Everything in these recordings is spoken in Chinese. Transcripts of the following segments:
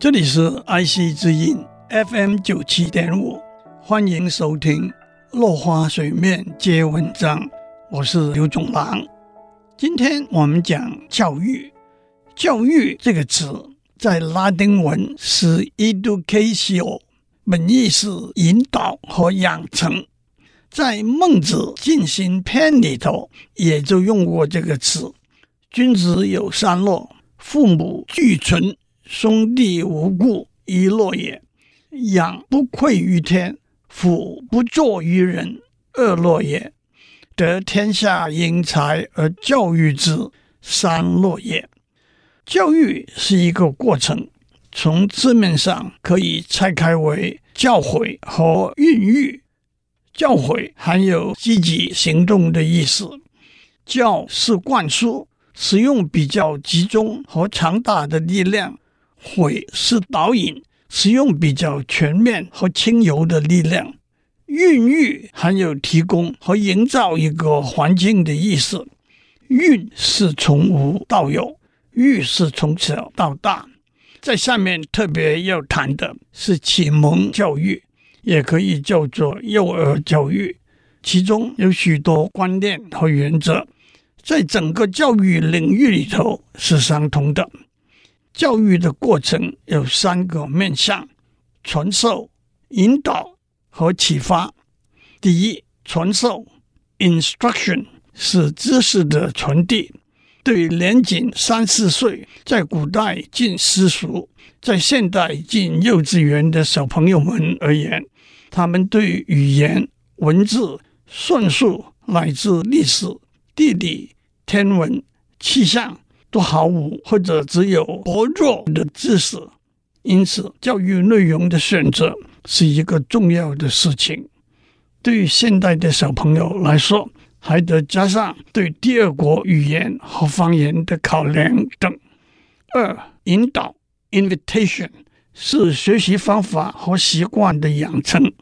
这里是 IC 之音 FM 九七点五，欢迎收听《落花水面皆文章》，我是刘总郎。今天我们讲教育。教育这个词在拉丁文是 education，本意是引导和养成。在《孟子尽心篇》里头，也就用过这个词。君子有三乐：父母俱存。兄弟无故一落也，养不愧于天，俯不作于人，二落也。得天下英才而教育之，三落也。教育是一个过程，从字面上可以拆开为教诲和孕育。教诲含有积极行动的意思，教是灌输，使用比较集中和强大的力量。诲是导引，使用比较全面和轻柔的力量；孕育含有提供和营造一个环境的意思。孕是从无到有，育是从小到大。在下面特别要谈的是启蒙教育，也可以叫做幼儿教育，其中有许多观念和原则，在整个教育领域里头是相通的。教育的过程有三个面向：传授、引导和启发。第一，传授 （instruction） 是知识的传递。对年仅三四岁，在古代进私塾，在现代进幼稚园的小朋友们而言，他们对语言、文字、算术乃至历史、地理、天文、气象。都毫无或者只有薄弱的知识，因此教育内容的选择是一个重要的事情。对于现代的小朋友来说，还得加上对第二国语言和方言的考量等。二、引导 （invitation） 是学习方法和习惯的养成。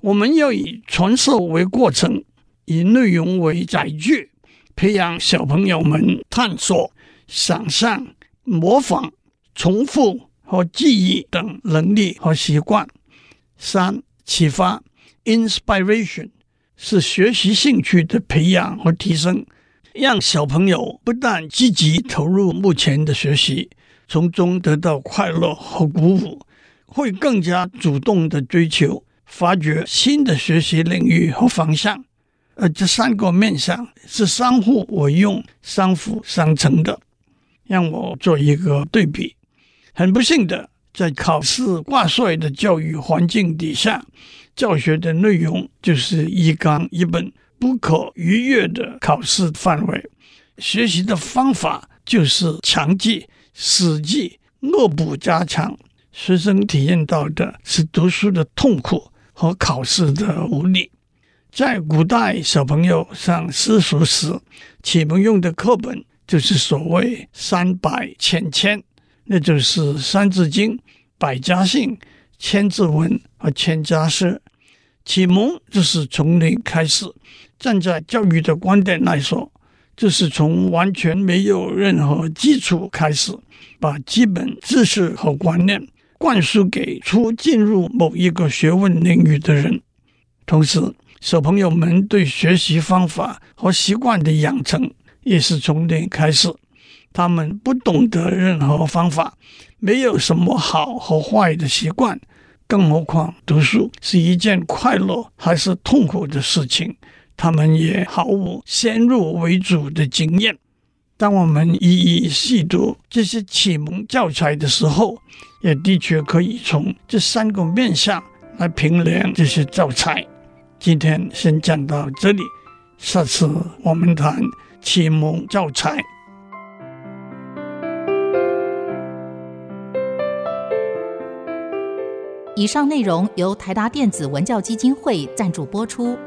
我们要以传授为过程，以内容为载具，培养小朋友们探索。想象、模仿、重复和记忆等能力和习惯。三、启发 （inspiration） 是学习兴趣的培养和提升，让小朋友不但积极投入目前的学习，从中得到快乐和鼓舞，会更加主动地追求、发掘新的学习领域和方向。而这三个面向是相互为用、相辅相成的。让我做一个对比。很不幸的，在考试挂帅的教育环境底下，教学的内容就是一纲一本、不可逾越的考试范围；学习的方法就是强记、死记、恶补加强。学生体验到的是读书的痛苦和考试的无力。在古代，小朋友上私塾时，启蒙用的课本。就是所谓三百千千，那就是《三字经》《百家姓》《千字文》和《千家诗》。启蒙就是从零开始，站在教育的观点来说，就是从完全没有任何基础开始，把基本知识和观念灌输给初进入某一个学问领域的人。同时，小朋友们对学习方法和习惯的养成。也是从零开始，他们不懂得任何方法，没有什么好和坏的习惯，更何况读书是一件快乐还是痛苦的事情，他们也毫无先入为主的经验。当我们一一细读这些启蒙教材的时候，也的确可以从这三个面向来评量这些教材。今天先讲到这里，下次我们谈。启蒙教材。以上内容由台达电子文教基金会赞助播出。